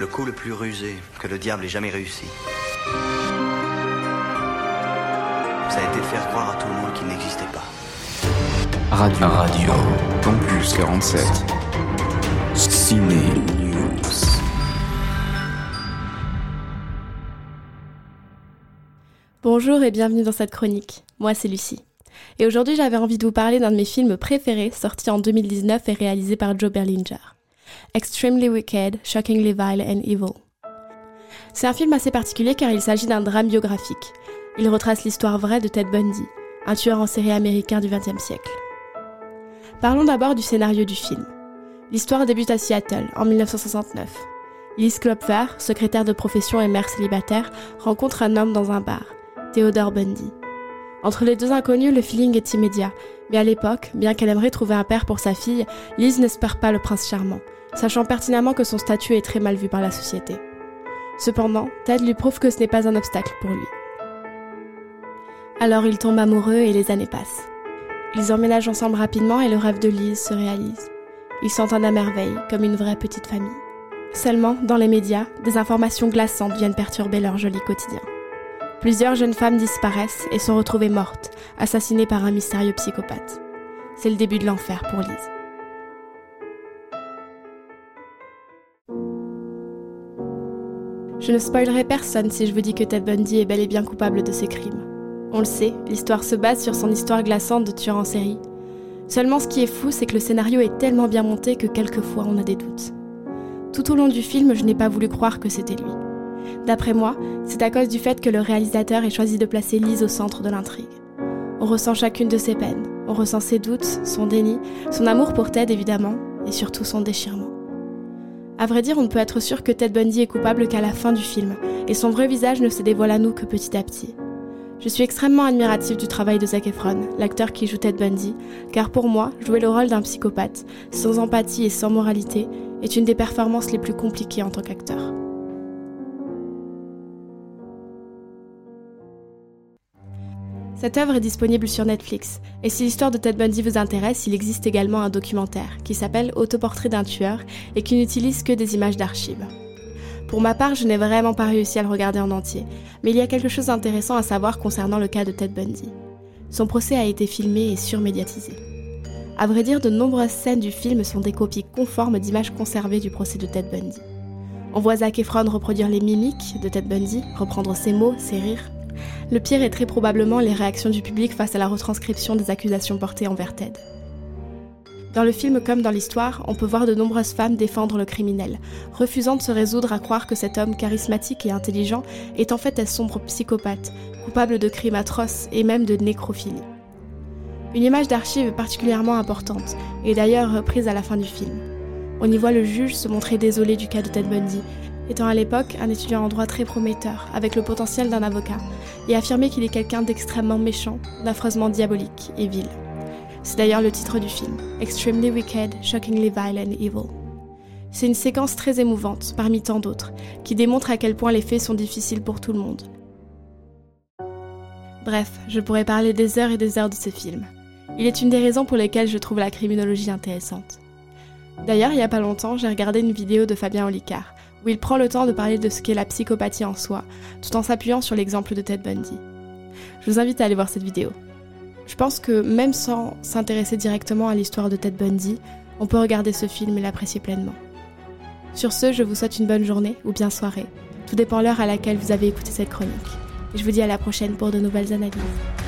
Le coup le plus rusé que le diable ait jamais réussi. Ça a été de faire croire à tout le monde qu'il n'existait pas. Radio. Radio. Campus 47. Ciné News. Bonjour et bienvenue dans cette chronique. Moi, c'est Lucie. Et aujourd'hui, j'avais envie de vous parler d'un de mes films préférés, sorti en 2019 et réalisé par Joe Berlinger. Extremely Wicked, Shockingly Vile and Evil. C'est un film assez particulier car il s'agit d'un drame biographique. Il retrace l'histoire vraie de Ted Bundy, un tueur en série américain du XXe siècle. Parlons d'abord du scénario du film. L'histoire débute à Seattle, en 1969. Liz Klopfer, secrétaire de profession et mère célibataire, rencontre un homme dans un bar, Theodore Bundy. Entre les deux inconnus, le feeling est immédiat, mais à l'époque, bien qu'elle aimerait trouver un père pour sa fille, Liz n'espère pas le prince charmant sachant pertinemment que son statut est très mal vu par la société. Cependant, Ted lui prouve que ce n'est pas un obstacle pour lui. Alors ils tombent amoureux et les années passent. Ils emménagent ensemble rapidement et le rêve de Lise se réalise. Ils s'entendent à merveille, comme une vraie petite famille. Seulement, dans les médias, des informations glaçantes viennent perturber leur joli quotidien. Plusieurs jeunes femmes disparaissent et sont retrouvées mortes, assassinées par un mystérieux psychopathe. C'est le début de l'enfer pour Lise. Je ne spoilerai personne si je vous dis que Ted Bundy est bel et bien coupable de ses crimes. On le sait, l'histoire se base sur son histoire glaçante de tueur en série. Seulement ce qui est fou, c'est que le scénario est tellement bien monté que quelquefois on a des doutes. Tout au long du film, je n'ai pas voulu croire que c'était lui. D'après moi, c'est à cause du fait que le réalisateur ait choisi de placer Lise au centre de l'intrigue. On ressent chacune de ses peines, on ressent ses doutes, son déni, son amour pour Ted évidemment, et surtout son déchirement. À vrai dire, on ne peut être sûr que Ted Bundy est coupable qu'à la fin du film, et son vrai visage ne se dévoile à nous que petit à petit. Je suis extrêmement admiratif du travail de Zac Efron, l'acteur qui joue Ted Bundy, car pour moi, jouer le rôle d'un psychopathe, sans empathie et sans moralité, est une des performances les plus compliquées en tant qu'acteur. Cette œuvre est disponible sur Netflix, et si l'histoire de Ted Bundy vous intéresse, il existe également un documentaire qui s'appelle Autoportrait d'un tueur et qui n'utilise que des images d'archives. Pour ma part, je n'ai vraiment pas réussi à le regarder en entier, mais il y a quelque chose d'intéressant à savoir concernant le cas de Ted Bundy. Son procès a été filmé et surmédiatisé. À vrai dire, de nombreuses scènes du film sont des copies conformes d'images conservées du procès de Ted Bundy. On voit Zac Efron reproduire les mimiques de Ted Bundy, reprendre ses mots, ses rires, le pire est très probablement les réactions du public face à la retranscription des accusations portées envers Ted. Dans le film comme dans l'histoire, on peut voir de nombreuses femmes défendre le criminel, refusant de se résoudre à croire que cet homme charismatique et intelligent est en fait un sombre psychopathe, coupable de crimes atroces et même de nécrophilie. Une image d'archive particulièrement importante est d'ailleurs reprise à la fin du film. On y voit le juge se montrer désolé du cas de Ted Bundy étant à l'époque un étudiant en droit très prometteur, avec le potentiel d'un avocat, et affirmer qu'il est quelqu'un d'extrêmement méchant, d'affreusement diabolique et vil. C'est d'ailleurs le titre du film, Extremely Wicked, Shockingly Vile and Evil. C'est une séquence très émouvante, parmi tant d'autres, qui démontre à quel point les faits sont difficiles pour tout le monde. Bref, je pourrais parler des heures et des heures de ce film. Il est une des raisons pour lesquelles je trouve la criminologie intéressante. D'ailleurs, il n'y a pas longtemps, j'ai regardé une vidéo de Fabien Olicard, où il prend le temps de parler de ce qu'est la psychopathie en soi, tout en s'appuyant sur l'exemple de Ted Bundy. Je vous invite à aller voir cette vidéo. Je pense que même sans s'intéresser directement à l'histoire de Ted Bundy, on peut regarder ce film et l'apprécier pleinement. Sur ce, je vous souhaite une bonne journée ou bien soirée. Tout dépend l'heure à laquelle vous avez écouté cette chronique. Et je vous dis à la prochaine pour de nouvelles analyses.